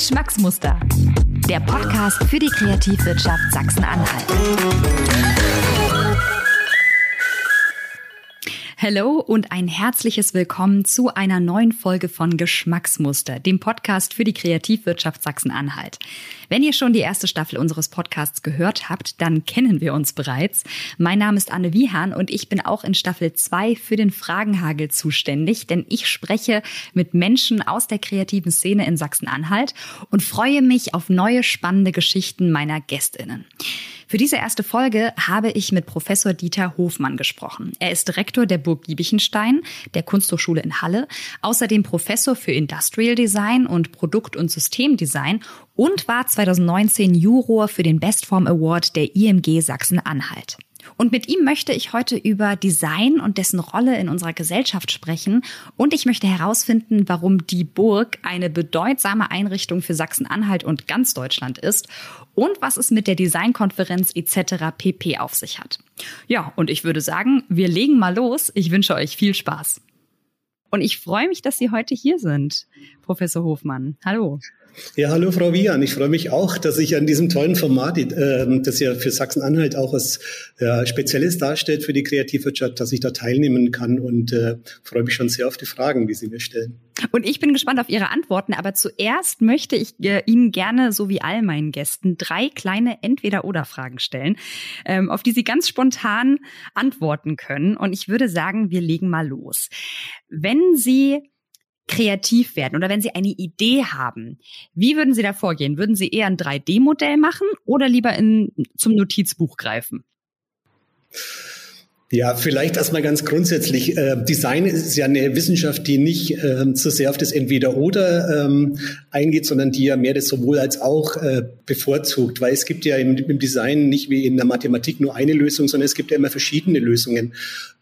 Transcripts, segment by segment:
Geschmacksmuster. Der Podcast für die Kreativwirtschaft Sachsen-Anhalt. Hallo und ein herzliches Willkommen zu einer neuen Folge von Geschmacksmuster, dem Podcast für die Kreativwirtschaft Sachsen-Anhalt. Wenn ihr schon die erste Staffel unseres Podcasts gehört habt, dann kennen wir uns bereits. Mein Name ist Anne Wiehan und ich bin auch in Staffel 2 für den Fragenhagel zuständig, denn ich spreche mit Menschen aus der kreativen Szene in Sachsen-Anhalt und freue mich auf neue spannende Geschichten meiner Gästinnen. Für diese erste Folge habe ich mit Professor Dieter Hofmann gesprochen. Er ist Rektor der Burg Giebichenstein, der Kunsthochschule in Halle, außerdem Professor für Industrial Design und Produkt- und Systemdesign und war 2019 Juror für den Bestform Award der IMG Sachsen-Anhalt. Und mit ihm möchte ich heute über Design und dessen Rolle in unserer Gesellschaft sprechen. Und ich möchte herausfinden, warum die Burg eine bedeutsame Einrichtung für Sachsen-Anhalt und ganz Deutschland ist und was es mit der Designkonferenz etc. pp auf sich hat. Ja, und ich würde sagen, wir legen mal los. Ich wünsche euch viel Spaß. Und ich freue mich, dass Sie heute hier sind, Professor Hofmann. Hallo. Ja, hallo Frau Wian. Ich freue mich auch, dass ich an diesem tollen Format, äh, das ja für Sachsen-Anhalt auch als äh, Spezialist darstellt für die Kreativwirtschaft, dass ich da teilnehmen kann und äh, freue mich schon sehr auf die Fragen, die Sie mir stellen. Und ich bin gespannt auf Ihre Antworten, aber zuerst möchte ich äh, Ihnen gerne, so wie all meinen Gästen, drei kleine Entweder-Oder-Fragen stellen, ähm, auf die Sie ganz spontan antworten können. Und ich würde sagen, wir legen mal los. Wenn Sie kreativ werden oder wenn Sie eine Idee haben, wie würden Sie da vorgehen? Würden Sie eher ein 3D-Modell machen oder lieber in, zum Notizbuch greifen? Ja, vielleicht erstmal ganz grundsätzlich. Äh, Design ist ja eine Wissenschaft, die nicht äh, so sehr auf das Entweder-Oder ähm, eingeht, sondern die ja mehr das sowohl als auch äh, bevorzugt. Weil es gibt ja im, Design nicht wie in der Mathematik nur eine Lösung, sondern es gibt ja immer verschiedene Lösungen.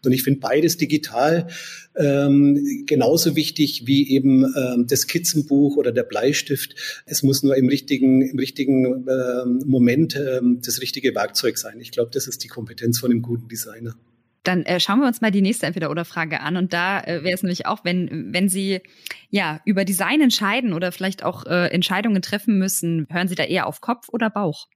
Und ich finde beides digital ähm, genauso wichtig wie eben ähm, das Skizzenbuch oder der Bleistift. Es muss nur im richtigen, im richtigen ähm, Moment ähm, das richtige Werkzeug sein. Ich glaube, das ist die Kompetenz von einem guten Designer. Dann äh, schauen wir uns mal die nächste Entweder-Oder-Frage an. Und da äh, wäre es nämlich auch, wenn, wenn Sie ja über Design entscheiden oder vielleicht auch äh, Entscheidungen treffen müssen, hören Sie da eher auf Kopf oder Bauch?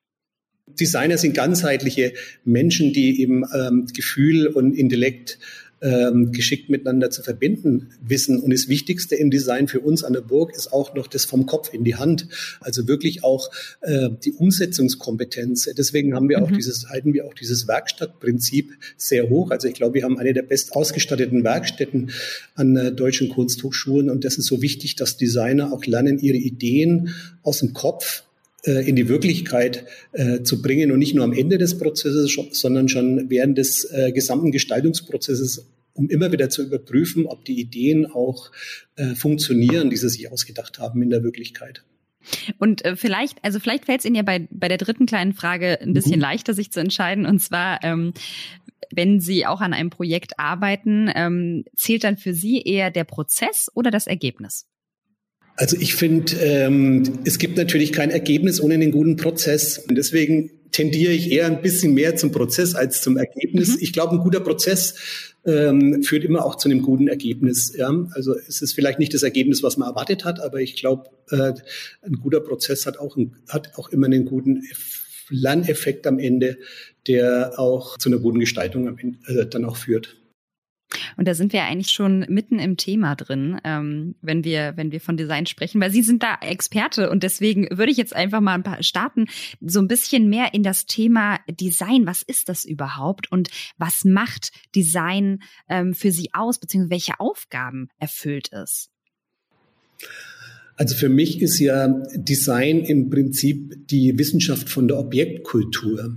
Designer sind ganzheitliche Menschen, die eben ähm, Gefühl und Intellekt ähm, geschickt miteinander zu verbinden wissen. Und das Wichtigste im Design für uns an der Burg ist auch noch das vom Kopf in die Hand. Also wirklich auch äh, die Umsetzungskompetenz. Deswegen haben wir mhm. auch dieses, halten wir auch dieses Werkstattprinzip sehr hoch. Also ich glaube, wir haben eine der best ausgestatteten Werkstätten an äh, deutschen Kunsthochschulen. Und das ist so wichtig, dass Designer auch lernen, ihre Ideen aus dem Kopf in die Wirklichkeit äh, zu bringen und nicht nur am Ende des Prozesses, sondern schon während des äh, gesamten Gestaltungsprozesses um immer wieder zu überprüfen, ob die Ideen auch äh, funktionieren, die sie sich ausgedacht haben in der Wirklichkeit. Und äh, vielleicht, also vielleicht fällt es Ihnen ja bei, bei der dritten kleinen Frage ein bisschen mhm. leichter, sich zu entscheiden. Und zwar, ähm, wenn Sie auch an einem Projekt arbeiten, ähm, zählt dann für Sie eher der Prozess oder das Ergebnis? Also ich finde, ähm, es gibt natürlich kein Ergebnis ohne einen guten Prozess. Und deswegen tendiere ich eher ein bisschen mehr zum Prozess als zum Ergebnis. Mhm. Ich glaube, ein guter Prozess ähm, führt immer auch zu einem guten Ergebnis. Ja? Also es ist vielleicht nicht das Ergebnis, was man erwartet hat, aber ich glaube, äh, ein guter Prozess hat auch, ein, hat auch immer einen guten Lerneffekt am Ende, der auch zu einer guten Gestaltung am Ende, äh, dann auch führt. Und da sind wir eigentlich schon mitten im Thema drin, ähm, wenn wir, wenn wir von Design sprechen, weil Sie sind da Experte und deswegen würde ich jetzt einfach mal ein paar starten, so ein bisschen mehr in das Thema Design. Was ist das überhaupt und was macht Design ähm, für Sie aus, beziehungsweise welche Aufgaben erfüllt es? Also für mich ist ja Design im Prinzip die Wissenschaft von der Objektkultur.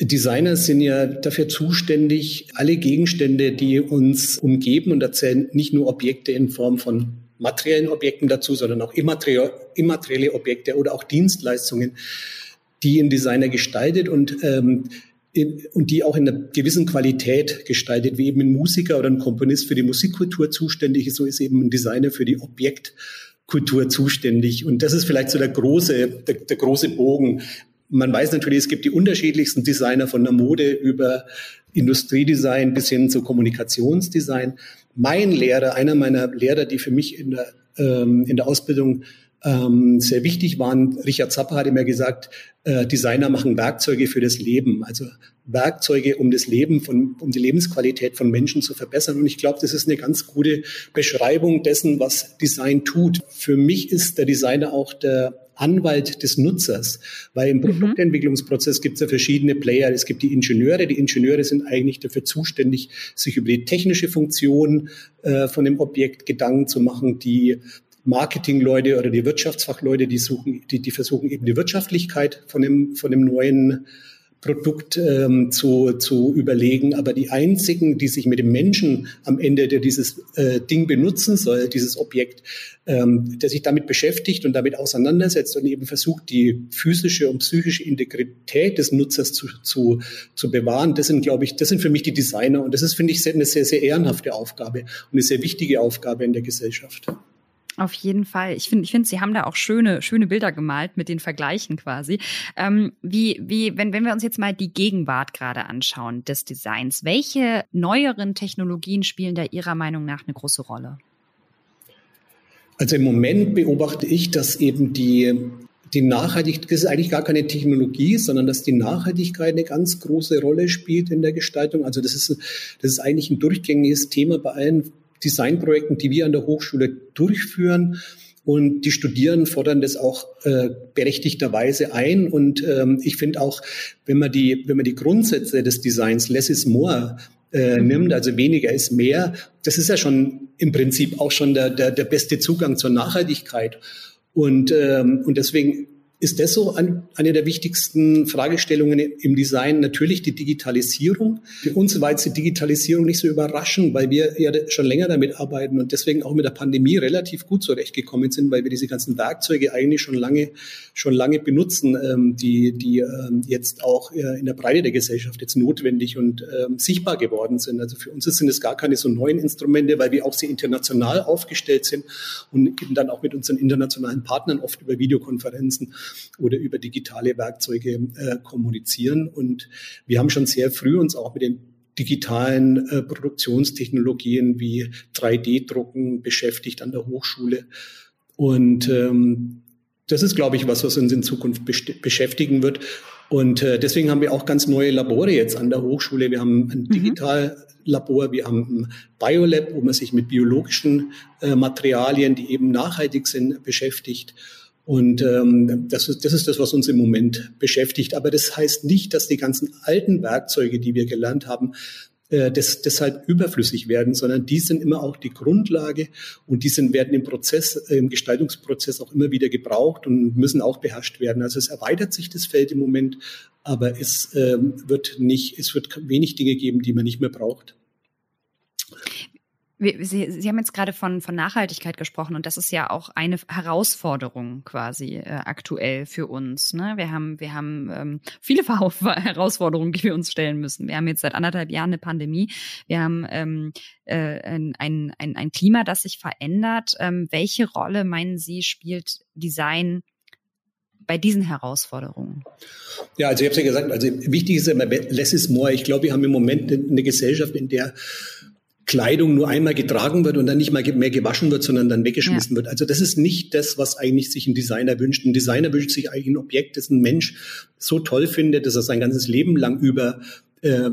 Designer sind ja dafür zuständig, alle Gegenstände, die uns umgeben, und erzählen nicht nur Objekte in Form von materiellen Objekten dazu, sondern auch immaterielle Objekte oder auch Dienstleistungen, die ein Designer gestaltet und ähm, in, und die auch in einer gewissen Qualität gestaltet, wie eben ein Musiker oder ein Komponist für die Musikkultur zuständig ist, so ist eben ein Designer für die Objektkultur zuständig. Und das ist vielleicht so der große, der, der große Bogen, man weiß natürlich, es gibt die unterschiedlichsten Designer von der Mode über Industriedesign bis hin zu Kommunikationsdesign. Mein Lehrer, einer meiner Lehrer, die für mich in der, ähm, in der Ausbildung ähm, sehr wichtig waren. Richard Zappa hat immer gesagt, äh, Designer machen Werkzeuge für das Leben, also Werkzeuge, um das Leben von, um die Lebensqualität von Menschen zu verbessern. Und ich glaube, das ist eine ganz gute Beschreibung dessen, was Design tut. Für mich ist der Designer auch der Anwalt des Nutzers, weil im mhm. Produktentwicklungsprozess gibt es ja verschiedene Player. Es gibt die Ingenieure. Die Ingenieure sind eigentlich dafür zuständig, sich über die technische Funktion äh, von dem Objekt Gedanken zu machen. Die Marketingleute oder die Wirtschaftsfachleute, die suchen, die, die versuchen eben die Wirtschaftlichkeit von dem, von dem neuen Produkt ähm, zu, zu überlegen. Aber die einzigen, die sich mit dem Menschen am Ende, der dieses äh, Ding benutzen soll, dieses Objekt, ähm, der sich damit beschäftigt und damit auseinandersetzt und eben versucht, die physische und psychische Integrität des Nutzers zu, zu, zu bewahren, das sind, glaube ich, das sind für mich die Designer. Und das ist, finde ich, eine sehr, sehr ehrenhafte Aufgabe und eine sehr wichtige Aufgabe in der Gesellschaft. Auf jeden Fall. Ich finde, ich finde, Sie haben da auch schöne, schöne Bilder gemalt mit den Vergleichen quasi. Ähm, wie, wie, wenn, wenn wir uns jetzt mal die Gegenwart gerade anschauen des Designs, welche neueren Technologien spielen da Ihrer Meinung nach eine große Rolle? Also im Moment beobachte ich, dass eben die, die Nachhaltigkeit, das ist eigentlich gar keine Technologie, sondern dass die Nachhaltigkeit eine ganz große Rolle spielt in der Gestaltung. Also das ist, das ist eigentlich ein durchgängiges Thema bei allen Designprojekten, die wir an der Hochschule durchführen. Und die Studierenden fordern das auch äh, berechtigterweise ein. Und ähm, ich finde auch, wenn man die, wenn man die Grundsätze des Designs less is more äh, mhm. nimmt, also weniger ist mehr, das ist ja schon im Prinzip auch schon der, der, der beste Zugang zur Nachhaltigkeit. Und, ähm, und deswegen ist das so ein, eine der wichtigsten Fragestellungen im Design? Natürlich die Digitalisierung. Für uns war jetzt die Digitalisierung nicht so überraschend, weil wir ja schon länger damit arbeiten und deswegen auch mit der Pandemie relativ gut zurechtgekommen sind, weil wir diese ganzen Werkzeuge eigentlich schon lange, schon lange benutzen, ähm, die, die ähm, jetzt auch äh, in der Breite der Gesellschaft jetzt notwendig und ähm, sichtbar geworden sind. Also für uns sind es gar keine so neuen Instrumente, weil wir auch sehr international aufgestellt sind und eben dann auch mit unseren internationalen Partnern oft über Videokonferenzen oder über digitale Werkzeuge äh, kommunizieren. Und wir haben schon sehr früh uns auch mit den digitalen äh, Produktionstechnologien wie 3D-Drucken beschäftigt an der Hochschule. Und ähm, das ist, glaube ich, was, was uns in Zukunft beschäftigen wird. Und äh, deswegen haben wir auch ganz neue Labore jetzt an der Hochschule. Wir haben ein mhm. Digitallabor, wir haben ein Biolab, wo man sich mit biologischen äh, Materialien, die eben nachhaltig sind, beschäftigt. Und ähm, das, ist, das ist das, was uns im Moment beschäftigt. Aber das heißt nicht, dass die ganzen alten Werkzeuge, die wir gelernt haben, äh, des, deshalb überflüssig werden, sondern die sind immer auch die Grundlage und die sind, werden im Prozess, im Gestaltungsprozess auch immer wieder gebraucht und müssen auch beherrscht werden. Also es erweitert sich das Feld im Moment, aber es ähm, wird nicht, es wird wenig Dinge geben, die man nicht mehr braucht. Sie, Sie haben jetzt gerade von, von Nachhaltigkeit gesprochen und das ist ja auch eine Herausforderung quasi äh, aktuell für uns. Ne? Wir haben, wir haben ähm, viele Herausforderungen, die wir uns stellen müssen. Wir haben jetzt seit anderthalb Jahren eine Pandemie. Wir haben ähm, äh, ein, ein, ein Klima, das sich verändert. Ähm, welche Rolle, meinen Sie, spielt Design bei diesen Herausforderungen? Ja, also ich habe es ja gesagt, also wichtig ist immer less is more. Ich glaube, wir haben im Moment eine Gesellschaft, in der Kleidung nur einmal getragen wird und dann nicht mal mehr gewaschen wird, sondern dann weggeschmissen ja. wird. Also das ist nicht das, was eigentlich sich ein Designer wünscht. Ein Designer wünscht sich eigentlich ein Objekt, das ein Mensch so toll findet, dass er sein ganzes Leben lang über äh,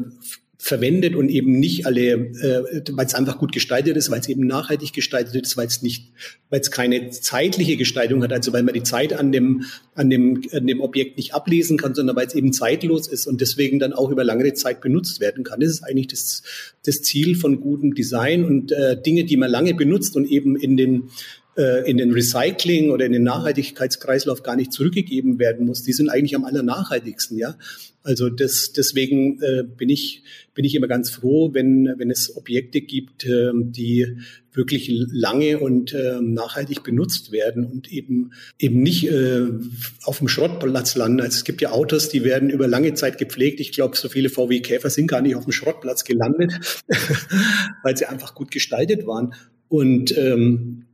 verwendet und eben nicht alle, äh, weil es einfach gut gestaltet ist, weil es eben nachhaltig gestaltet ist, weil es nicht, weil es keine zeitliche Gestaltung hat, also weil man die Zeit an dem, an dem, an dem Objekt nicht ablesen kann, sondern weil es eben zeitlos ist und deswegen dann auch über lange Zeit benutzt werden kann. Das ist eigentlich das, das Ziel von gutem Design und äh, Dinge, die man lange benutzt und eben in den äh, in den Recycling oder in den Nachhaltigkeitskreislauf gar nicht zurückgegeben werden muss. Die sind eigentlich am allernachhaltigsten, ja. Also das, deswegen äh, bin ich bin ich immer ganz froh, wenn wenn es Objekte gibt, äh, die wirklich lange und äh, nachhaltig benutzt werden und eben eben nicht äh, auf dem Schrottplatz landen. Also es gibt ja Autos, die werden über lange Zeit gepflegt. Ich glaube, so viele VW Käfer sind gar nicht auf dem Schrottplatz gelandet, weil sie einfach gut gestaltet waren. Und ähm,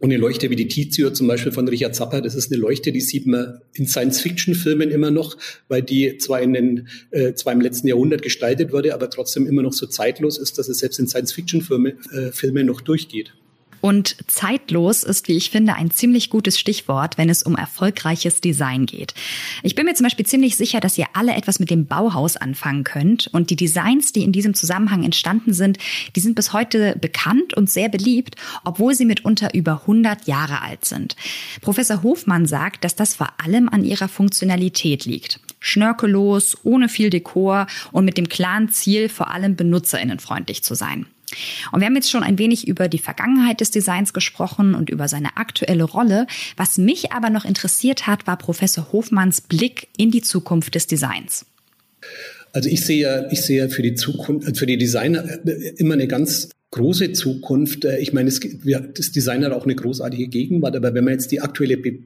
und eine Leuchte wie die Tizio zum Beispiel von Richard Zappa, das ist eine Leuchte, die sieht man in Science-Fiction-Filmen immer noch, weil die zwar in den, äh, zwar im letzten Jahrhundert gestaltet wurde, aber trotzdem immer noch so zeitlos ist, dass es selbst in Science-Fiction-Filmen äh, noch durchgeht. Und zeitlos ist, wie ich finde, ein ziemlich gutes Stichwort, wenn es um erfolgreiches Design geht. Ich bin mir zum Beispiel ziemlich sicher, dass ihr alle etwas mit dem Bauhaus anfangen könnt. Und die Designs, die in diesem Zusammenhang entstanden sind, die sind bis heute bekannt und sehr beliebt, obwohl sie mitunter über 100 Jahre alt sind. Professor Hofmann sagt, dass das vor allem an ihrer Funktionalität liegt. Schnörkellos, ohne viel Dekor und mit dem klaren Ziel, vor allem benutzerinnenfreundlich zu sein. Und wir haben jetzt schon ein wenig über die Vergangenheit des Designs gesprochen und über seine aktuelle Rolle. Was mich aber noch interessiert hat, war Professor Hofmanns Blick in die Zukunft des Designs. Also ich sehe, ich sehe für die Zukunft, für die Designer immer eine ganz große Zukunft. Ich meine, es, das Design hat auch eine großartige Gegenwart, aber wenn man jetzt die aktuelle Be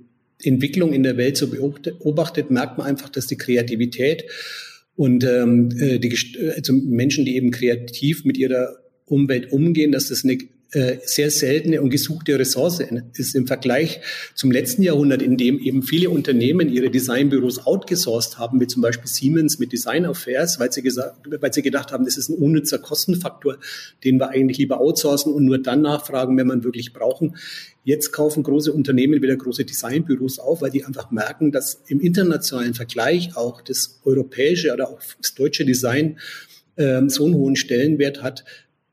Entwicklung in der Welt so beobachtet, merkt man einfach, dass die Kreativität und ähm, die also Menschen, die eben kreativ mit ihrer Umwelt umgehen, dass das eine äh, sehr seltene und gesuchte Ressource ist im Vergleich zum letzten Jahrhundert, in dem eben viele Unternehmen ihre Designbüros outgesourced haben, wie zum Beispiel Siemens mit Design Affairs, weil sie, gesagt, weil sie gedacht haben, das ist ein unnützer Kostenfaktor, den wir eigentlich lieber outsourcen und nur dann nachfragen, wenn man wirklich brauchen. Jetzt kaufen große Unternehmen wieder große Designbüros auf, weil die einfach merken, dass im internationalen Vergleich auch das europäische oder auch das deutsche Design ähm, so einen hohen Stellenwert hat,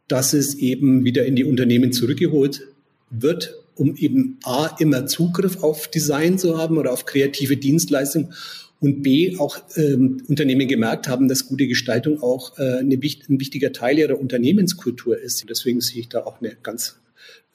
dass es eben wieder in die Unternehmen zurückgeholt wird, um eben A, immer Zugriff auf Design zu haben oder auf kreative Dienstleistungen und B, auch ähm, Unternehmen gemerkt haben, dass gute Gestaltung auch äh, eine, ein wichtiger Teil ihrer Unternehmenskultur ist. Deswegen sehe ich da auch eine ganz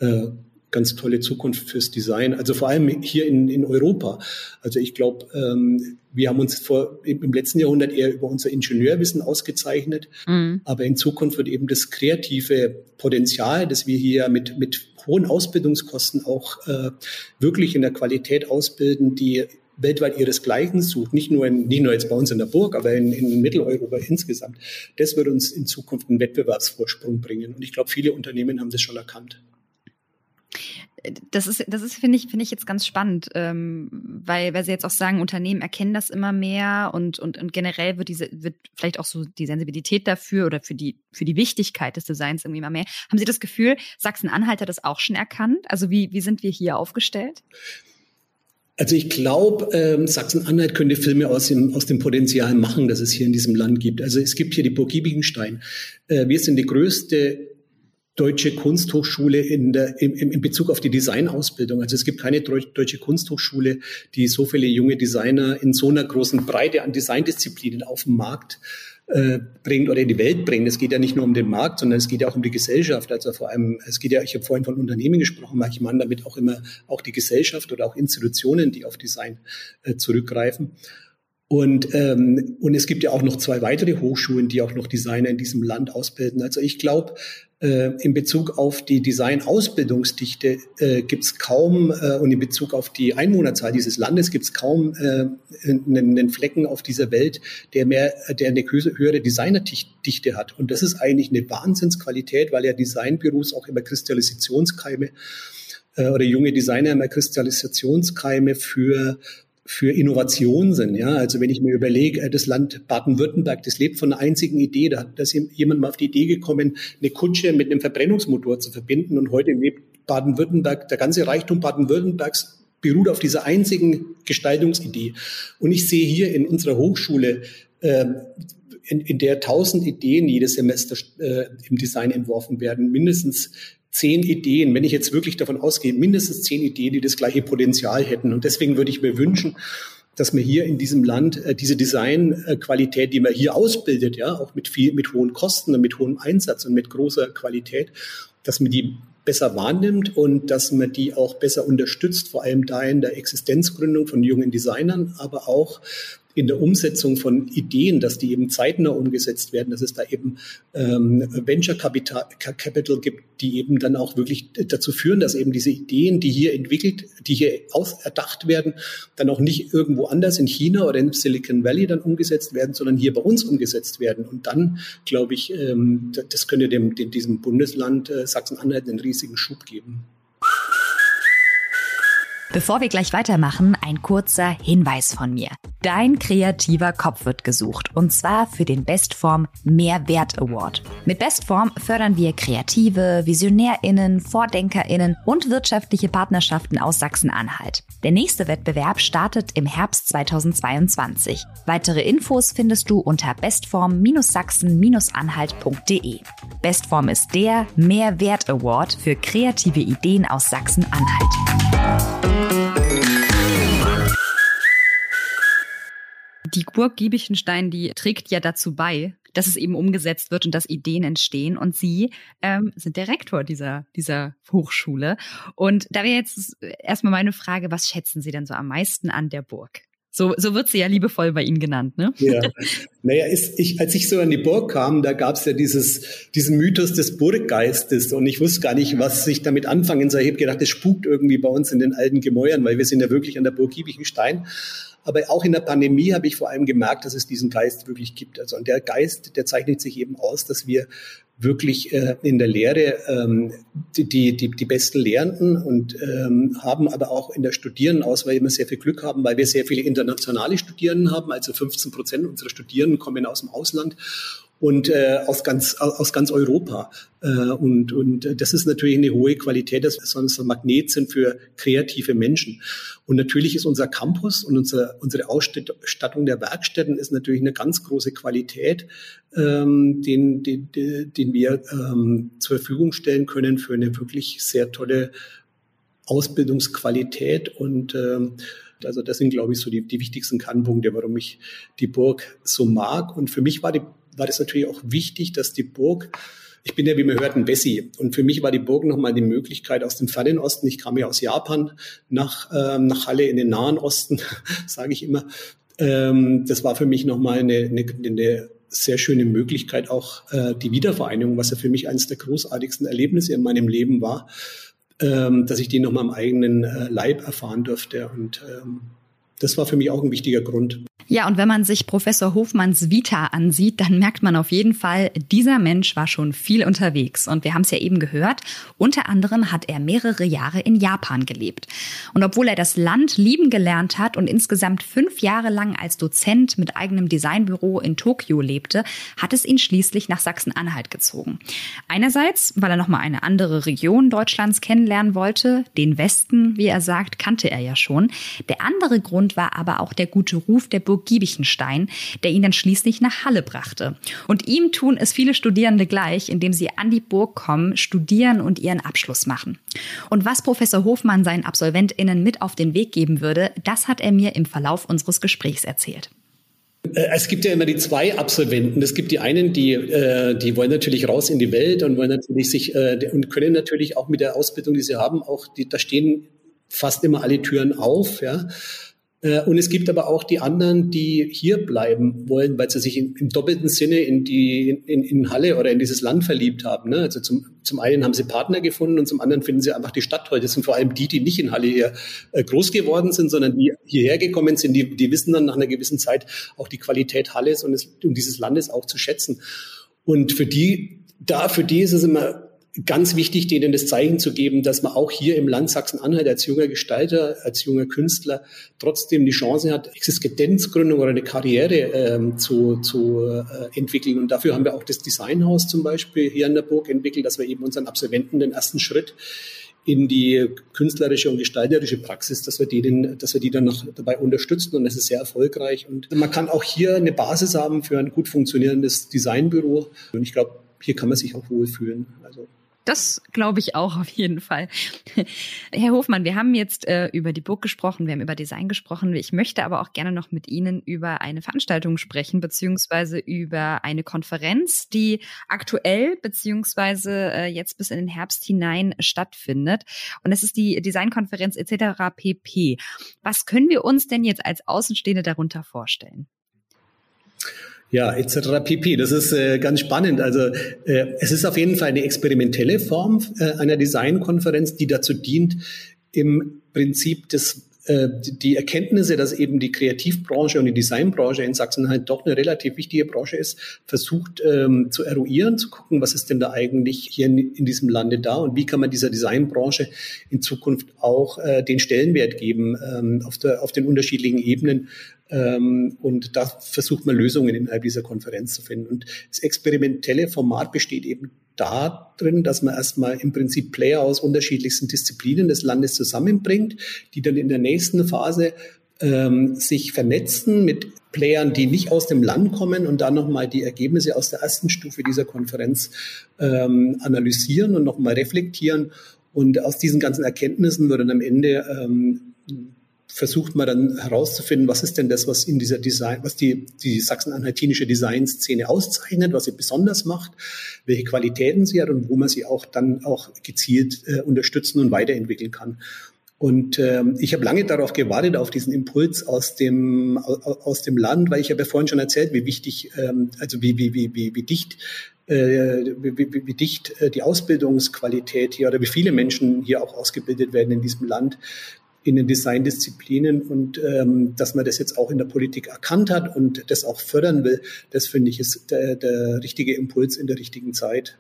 äh, ganz tolle Zukunft fürs Design. Also vor allem hier in, in Europa. Also ich glaube, ähm, wir haben uns vor, im letzten Jahrhundert eher über unser Ingenieurwissen ausgezeichnet. Mhm. Aber in Zukunft wird eben das kreative Potenzial, das wir hier mit, mit hohen Ausbildungskosten auch äh, wirklich in der Qualität ausbilden, die weltweit ihresgleichen sucht, nicht nur, in, nicht nur jetzt bei uns in der Burg, aber in, in Mitteleuropa insgesamt. Das wird uns in Zukunft einen Wettbewerbsvorsprung bringen. Und ich glaube, viele Unternehmen haben das schon erkannt das ist, das ist, finde ich, finde ich jetzt ganz spannend, ähm, weil, weil Sie jetzt auch sagen, Unternehmen erkennen das immer mehr und, und, und generell wird diese, wird vielleicht auch so die Sensibilität dafür oder für die, für die Wichtigkeit des Designs irgendwie immer mehr. Haben Sie das Gefühl, Sachsen-Anhalt hat das auch schon erkannt? Also wie, wie sind wir hier aufgestellt? Also ich glaube, ähm, Sachsen-Anhalt könnte Filme aus dem, aus dem Potenzial machen, das es hier in diesem Land gibt. Also es gibt hier die Burg Biebigenstein. Äh, wir sind die größte deutsche Kunsthochschule in, der, im, in Bezug auf die Designausbildung. Also es gibt keine deutsche Kunsthochschule, die so viele junge Designer in so einer großen Breite an Designdisziplinen auf den Markt äh, bringt oder in die Welt bringt. Es geht ja nicht nur um den Markt, sondern es geht ja auch um die Gesellschaft. Also vor allem, es geht ja, ich habe vorhin von Unternehmen gesprochen, ich meine damit auch immer auch die Gesellschaft oder auch Institutionen, die auf Design äh, zurückgreifen. Und, ähm, und es gibt ja auch noch zwei weitere Hochschulen, die auch noch Designer in diesem Land ausbilden. Also ich glaube, äh, in Bezug auf die Design-Ausbildungsdichte äh, gibt es kaum, äh, und in Bezug auf die Einwohnerzahl dieses Landes gibt es kaum äh, einen, Flecken auf dieser Welt, der mehr, der eine höhere Designerdichte hat. Und das ist eigentlich eine Wahnsinnsqualität, weil ja Designbüros auch immer Kristallisationskeime äh, oder junge Designer immer Kristallisationskeime für für Innovation sind. Ja, also wenn ich mir überlege, äh, das Land Baden-Württemberg, das lebt von einer einzigen Idee. Da ist jemand mal auf die Idee gekommen, eine Kutsche mit einem Verbrennungsmotor zu verbinden. Und heute lebt Baden-Württemberg, der ganze Reichtum Baden-Württembergs beruht auf dieser einzigen Gestaltungsidee. Und ich sehe hier in unserer Hochschule, äh, in, in der tausend Ideen jedes Semester äh, im Design entworfen werden, mindestens zehn Ideen, wenn ich jetzt wirklich davon ausgehe, mindestens zehn Ideen, die das gleiche Potenzial hätten. Und deswegen würde ich mir wünschen, dass man hier in diesem Land äh, diese Designqualität, die man hier ausbildet, ja, auch mit viel, mit hohen Kosten und mit hohem Einsatz und mit großer Qualität, dass man die besser wahrnimmt und dass man die auch besser unterstützt, vor allem da in der Existenzgründung von jungen Designern, aber auch in der Umsetzung von Ideen, dass die eben zeitnah umgesetzt werden, dass es da eben ähm, Venture Capital, Capital gibt, die eben dann auch wirklich dazu führen, dass eben diese Ideen, die hier entwickelt, die hier auserdacht werden, dann auch nicht irgendwo anders in China oder in Silicon Valley dann umgesetzt werden, sondern hier bei uns umgesetzt werden. Und dann, glaube ich, ähm, das könnte dem, dem diesem Bundesland äh, Sachsen-Anhalt einen riesigen Schub geben. Bevor wir gleich weitermachen, ein kurzer Hinweis von mir. Dein kreativer Kopf wird gesucht und zwar für den Bestform Mehrwert Award. Mit Bestform fördern wir Kreative, VisionärInnen, VordenkerInnen und wirtschaftliche Partnerschaften aus Sachsen-Anhalt. Der nächste Wettbewerb startet im Herbst 2022. Weitere Infos findest du unter bestform-sachsen-anhalt.de. Bestform ist der Mehrwert Award für kreative Ideen aus Sachsen-Anhalt. Die Burg Giebichenstein, die trägt ja dazu bei, dass es eben umgesetzt wird und dass Ideen entstehen. Und Sie ähm, sind der Rektor dieser, dieser Hochschule. Und da wäre jetzt erstmal meine Frage, was schätzen Sie denn so am meisten an der Burg? So, so wird sie ja liebevoll bei Ihnen genannt, ne? Ja. Naja, ist, ich, als ich so an die Burg kam, da gab es ja dieses, diesen Mythos des Burggeistes und ich wusste gar nicht, was ich damit anfangen soll. Ich habe gedacht, es spukt irgendwie bei uns in den alten Gemäuern, weil wir sind ja wirklich an der Burg Giebichenstein. Aber auch in der Pandemie habe ich vor allem gemerkt, dass es diesen Geist wirklich gibt. Also und der Geist, der zeichnet sich eben aus, dass wir wirklich äh, in der Lehre ähm, die, die, die, die besten Lehrenden und ähm, haben aber auch in der Studierendenauswahl immer sehr viel Glück haben, weil wir sehr viele internationale Studierenden haben. Also 15 Prozent unserer Studierenden kommen aus dem Ausland und äh, aus ganz aus ganz Europa äh, und und das ist natürlich eine hohe Qualität, dass wir sonst ein Magnet sind für kreative Menschen. Und natürlich ist unser Campus und unsere unsere Ausstattung der Werkstätten ist natürlich eine ganz große Qualität, ähm, den den, den wir ähm, zur Verfügung stellen können für eine wirklich sehr tolle Ausbildungsqualität und ähm, also das sind, glaube ich, so die, die wichtigsten Kernpunkte, warum ich die Burg so mag. Und für mich war die war das natürlich auch wichtig, dass die Burg ich bin ja, wie wir hörten, Bessie. Und für mich war die Burg nochmal die Möglichkeit aus dem fernen Osten. Ich kam ja aus Japan nach, ähm, nach Halle in den Nahen Osten, sage ich immer. Ähm, das war für mich nochmal eine, eine, eine sehr schöne Möglichkeit, auch äh, die Wiedervereinigung, was ja für mich eines der großartigsten Erlebnisse in meinem Leben war, ähm, dass ich die nochmal am eigenen äh, Leib erfahren durfte. Und ähm, das war für mich auch ein wichtiger Grund. Ja, und wenn man sich Professor Hofmanns Vita ansieht, dann merkt man auf jeden Fall, dieser Mensch war schon viel unterwegs. Und wir haben es ja eben gehört, unter anderem hat er mehrere Jahre in Japan gelebt. Und obwohl er das Land lieben gelernt hat und insgesamt fünf Jahre lang als Dozent mit eigenem Designbüro in Tokio lebte, hat es ihn schließlich nach Sachsen-Anhalt gezogen. Einerseits, weil er nochmal eine andere Region Deutschlands kennenlernen wollte, den Westen, wie er sagt, kannte er ja schon. Der andere Grund war aber auch der gute Ruf der Bürger Burg Giebichenstein, der ihn dann schließlich nach Halle brachte. Und ihm tun es viele Studierende gleich, indem sie an die Burg kommen, studieren und ihren Abschluss machen. Und was Professor Hofmann seinen AbsolventInnen mit auf den Weg geben würde, das hat er mir im Verlauf unseres Gesprächs erzählt. Äh, es gibt ja immer die zwei Absolventen. Es gibt die einen, die, äh, die wollen natürlich raus in die Welt und wollen natürlich sich äh, und können natürlich auch mit der Ausbildung, die sie haben, auch die, da stehen fast immer alle Türen auf. Ja. Äh, und es gibt aber auch die anderen, die hier bleiben wollen, weil sie sich in, im doppelten Sinne in die in, in Halle oder in dieses Land verliebt haben. Ne? Also zum, zum einen haben sie Partner gefunden und zum anderen finden sie einfach die Stadt toll. Das sind vor allem die, die nicht in Halle hier äh, groß geworden sind, sondern die hierher gekommen sind. Die, die wissen dann nach einer gewissen Zeit auch die Qualität Halles und, es, und dieses Landes auch zu schätzen. Und für die, da für die ist es immer ganz wichtig, denen das Zeichen zu geben, dass man auch hier im Land Sachsen-Anhalt als junger Gestalter, als junger Künstler trotzdem die Chance hat, Existenzgründung oder eine Karriere ähm, zu, zu äh, entwickeln. Und dafür haben wir auch das Designhaus zum Beispiel hier an der Burg entwickelt, dass wir eben unseren Absolventen den ersten Schritt in die künstlerische und gestalterische Praxis, dass wir die, den, dass wir die dann noch dabei unterstützen und das ist sehr erfolgreich. Und man kann auch hier eine Basis haben für ein gut funktionierendes Designbüro. Und ich glaube, hier kann man sich auch wohlfühlen. Also das glaube ich auch auf jeden Fall. Herr Hofmann, wir haben jetzt äh, über die Burg gesprochen, wir haben über Design gesprochen. Ich möchte aber auch gerne noch mit Ihnen über eine Veranstaltung sprechen, beziehungsweise über eine Konferenz, die aktuell, beziehungsweise äh, jetzt bis in den Herbst hinein stattfindet. Und es ist die Designkonferenz etc. pp. Was können wir uns denn jetzt als Außenstehende darunter vorstellen? Ja, etc. pp. Das ist äh, ganz spannend. Also äh, es ist auf jeden Fall eine experimentelle Form äh, einer Designkonferenz, die dazu dient, im Prinzip das äh, die Erkenntnisse, dass eben die Kreativbranche und die Designbranche in Sachsen halt doch eine relativ wichtige Branche ist, versucht ähm, zu eruieren, zu gucken, was ist denn da eigentlich hier in, in, diesem Lande da und wie kann man dieser Designbranche in Zukunft auch äh, den Stellenwert geben ähm, auf, der, auf den unterschiedlichen Ebenen. Ähm, und da versucht man Lösungen innerhalb dieser Konferenz zu finden. Und das experimentelle Format besteht eben darin, dass man erstmal im Prinzip Player aus unterschiedlichsten Disziplinen des Landes zusammenbringt, die dann in der nächsten Phase ähm, sich vernetzen mit Playern, die nicht aus dem Land kommen und dann nochmal die Ergebnisse aus der ersten Stufe dieser Konferenz ähm, analysieren und nochmal reflektieren. Und aus diesen ganzen Erkenntnissen wird dann am Ende ähm, versucht man dann herauszufinden, was ist denn das, was in dieser Design, was die, die sachsen-anhaltinische Designszene auszeichnet, was sie besonders macht, welche Qualitäten sie hat und wo man sie auch dann auch gezielt äh, unterstützen und weiterentwickeln kann. Und ähm, ich habe lange darauf gewartet, auf diesen Impuls aus dem, aus dem Land, weil ich habe ja vorhin schon erzählt, wie wichtig, ähm, also wie, wie, wie, wie, wie dicht äh, wie, wie, wie dicht äh, die Ausbildungsqualität hier oder wie viele Menschen hier auch ausgebildet werden in diesem Land in den Designdisziplinen und ähm, dass man das jetzt auch in der Politik erkannt hat und das auch fördern will, das finde ich ist der, der richtige Impuls in der richtigen Zeit.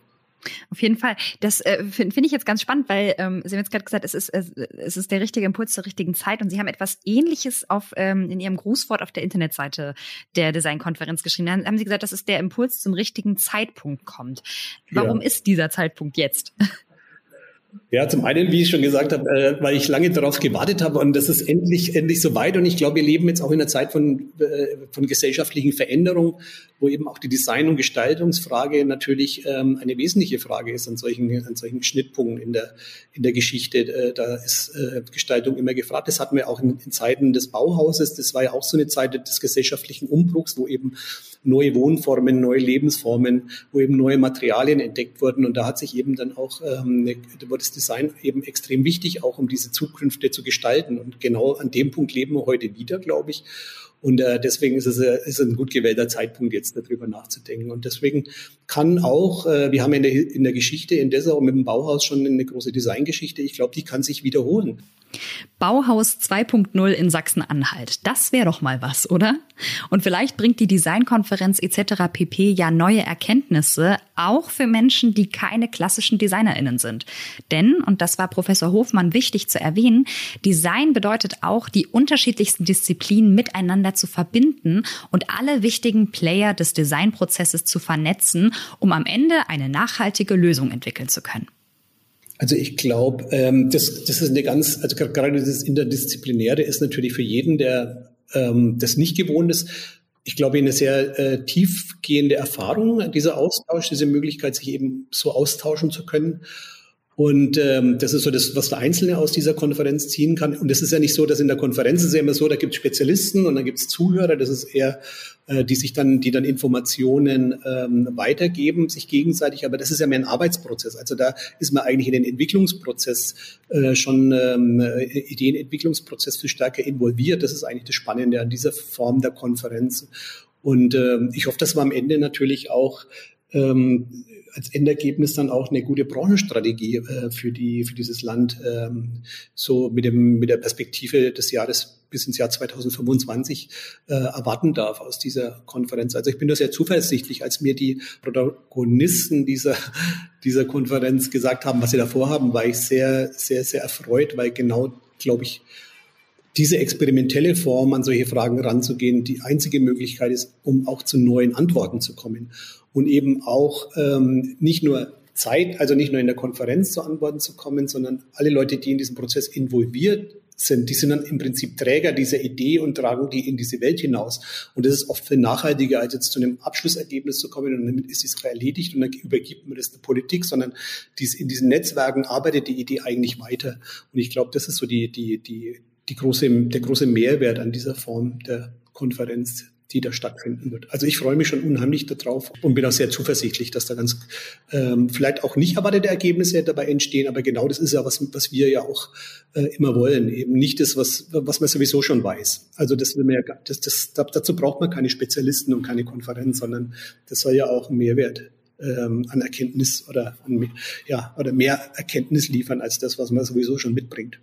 Auf jeden Fall. Das äh, finde find ich jetzt ganz spannend, weil ähm, Sie haben jetzt gerade gesagt, es ist, es ist der richtige Impuls zur richtigen Zeit und Sie haben etwas Ähnliches auf, ähm, in Ihrem Grußwort auf der Internetseite der Designkonferenz geschrieben. Dann haben Sie gesagt, dass es der Impuls zum richtigen Zeitpunkt kommt. Warum ja. ist dieser Zeitpunkt jetzt? Ja, zum einen, wie ich schon gesagt habe, äh, weil ich lange darauf gewartet habe und das ist endlich, endlich soweit. Und ich glaube, wir leben jetzt auch in einer Zeit von, äh, von gesellschaftlichen Veränderungen, wo eben auch die Design- und Gestaltungsfrage natürlich ähm, eine wesentliche Frage ist an solchen, an solchen Schnittpunkten in der, in der Geschichte. Äh, da ist äh, Gestaltung immer gefragt. Das hatten wir auch in, in Zeiten des Bauhauses. Das war ja auch so eine Zeit des gesellschaftlichen Umbruchs, wo eben neue Wohnformen, neue Lebensformen, wo eben neue Materialien entdeckt wurden. Und da hat sich eben dann auch, ähm, wurde das Design eben extrem wichtig, auch um diese Zukünfte zu gestalten. Und genau an dem Punkt leben wir heute wieder, glaube ich. Und äh, deswegen ist es äh, ist ein gut gewählter Zeitpunkt, jetzt darüber nachzudenken. Und deswegen kann auch, äh, wir haben in der, in der Geschichte in Dessau mit dem Bauhaus schon eine große Designgeschichte. Ich glaube, die kann sich wiederholen. Bauhaus 2.0 in Sachsen-Anhalt. Das wäre doch mal was, oder? Und vielleicht bringt die Designkonferenz etc. pp. ja neue Erkenntnisse, auch für Menschen, die keine klassischen DesignerInnen sind. Denn, und das war Professor Hofmann wichtig zu erwähnen, Design bedeutet auch, die unterschiedlichsten Disziplinen miteinander zu verbinden und alle wichtigen Player des Designprozesses zu vernetzen, um am Ende eine nachhaltige Lösung entwickeln zu können. Also ich glaube, ähm, das, das ist eine ganz, also gerade das Interdisziplinäre ist natürlich für jeden, der ähm, das nicht gewohnt ist, ich glaube, eine sehr äh, tiefgehende Erfahrung, dieser Austausch, diese Möglichkeit, sich eben so austauschen zu können. Und ähm, das ist so das, was der Einzelne aus dieser Konferenz ziehen kann. Und das ist ja nicht so, dass in der Konferenz ist ja immer so, da gibt es Spezialisten und dann gibt es Zuhörer. Das ist eher, äh, die sich dann, die dann Informationen ähm, weitergeben, sich gegenseitig. Aber das ist ja mehr ein Arbeitsprozess. Also da ist man eigentlich in den Entwicklungsprozess äh, schon ähm, Ideenentwicklungsprozess viel stärker involviert. Das ist eigentlich das Spannende an dieser Form der Konferenz. Und ähm, ich hoffe, dass wir am Ende natürlich auch ähm, als Endergebnis dann auch eine gute Branchenstrategie äh, für die für dieses Land ähm, so mit dem mit der Perspektive des Jahres bis ins Jahr 2025 äh, erwarten darf aus dieser Konferenz. Also ich bin da sehr zuversichtlich, als mir die Protagonisten dieser dieser Konferenz gesagt haben, was sie da vorhaben, war ich sehr sehr sehr erfreut, weil genau glaube ich diese experimentelle Form an solche Fragen ranzugehen, die einzige Möglichkeit ist, um auch zu neuen Antworten zu kommen und eben auch ähm, nicht nur Zeit, also nicht nur in der Konferenz zu Antworten zu kommen, sondern alle Leute, die in diesem Prozess involviert sind, die sind dann im Prinzip Träger dieser Idee und tragen die in diese Welt hinaus. Und das ist oft viel nachhaltiger, als jetzt zu einem Abschlussergebnis zu kommen und damit ist es erledigt und dann übergibt man das der Politik, sondern dies, in diesen Netzwerken arbeitet die Idee eigentlich weiter. Und ich glaube, das ist so die, die, die, die große, der große Mehrwert an dieser Form der Konferenz die da stattfinden wird. Also ich freue mich schon unheimlich darauf und bin auch sehr zuversichtlich, dass da ganz ähm, vielleicht auch nicht erwartete Ergebnisse dabei entstehen, aber genau das ist ja was, was wir ja auch äh, immer wollen, eben nicht das, was, was man sowieso schon weiß. Also das will man ja, das, das, dazu braucht man keine Spezialisten und keine Konferenz, sondern das soll ja auch einen Mehrwert ähm, an Erkenntnis oder an, ja oder mehr Erkenntnis liefern als das, was man sowieso schon mitbringt.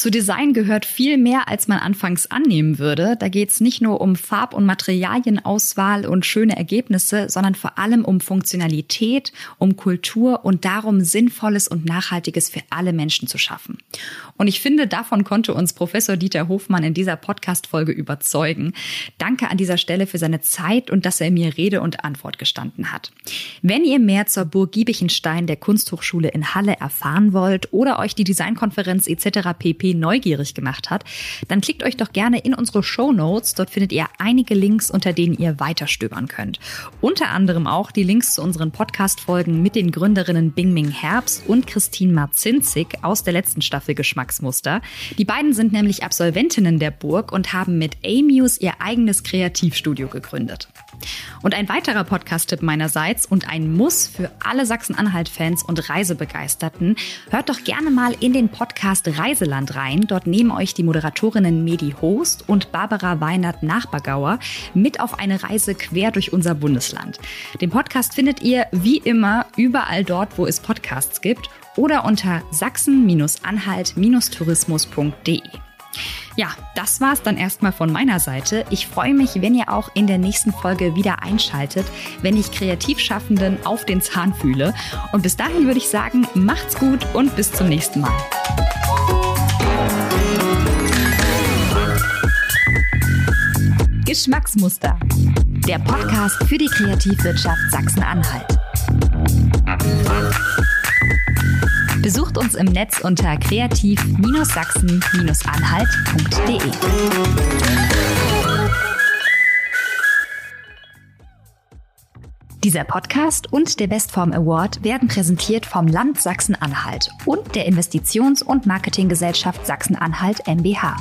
Zu Design gehört viel mehr, als man anfangs annehmen würde. Da geht es nicht nur um Farb- und Materialienauswahl und schöne Ergebnisse, sondern vor allem um Funktionalität, um Kultur und darum, Sinnvolles und Nachhaltiges für alle Menschen zu schaffen. Und ich finde, davon konnte uns Professor Dieter Hofmann in dieser Podcast-Folge überzeugen. Danke an dieser Stelle für seine Zeit und dass er mir Rede und Antwort gestanden hat. Wenn ihr mehr zur Burg Giebichenstein der Kunsthochschule in Halle erfahren wollt oder euch die Designkonferenz etc. pp neugierig gemacht hat, dann klickt euch doch gerne in unsere Show Notes. Dort findet ihr einige Links, unter denen ihr weiterstöbern könnt. Unter anderem auch die Links zu unseren Podcast-Folgen mit den Gründerinnen Bingming Herbst und Christine Marzinzig aus der letzten Staffel Geschmacksmuster. Die beiden sind nämlich Absolventinnen der Burg und haben mit Amuse ihr eigenes Kreativstudio gegründet. Und ein weiterer Podcast-Tipp meinerseits und ein Muss für alle Sachsen-Anhalt-Fans und Reisebegeisterten. Hört doch gerne mal in den Podcast Reiseland rein. Dort nehmen euch die Moderatorinnen Medi Host und Barbara Weinert Nachbagauer mit auf eine Reise quer durch unser Bundesland. Den Podcast findet ihr wie immer überall dort, wo es Podcasts gibt oder unter sachsen-anhalt-tourismus.de. Ja, das war's dann erstmal von meiner Seite. Ich freue mich, wenn ihr auch in der nächsten Folge wieder einschaltet, wenn ich Kreativschaffenden auf den Zahn fühle. Und bis dahin würde ich sagen, macht's gut und bis zum nächsten Mal. Geschmacksmuster. Der Podcast für die Kreativwirtschaft Sachsen-Anhalt. Besucht uns im Netz unter kreativ-sachsen-anhalt.de. Dieser Podcast und der Bestform Award werden präsentiert vom Land Sachsen-Anhalt und der Investitions- und Marketinggesellschaft Sachsen-Anhalt MBH.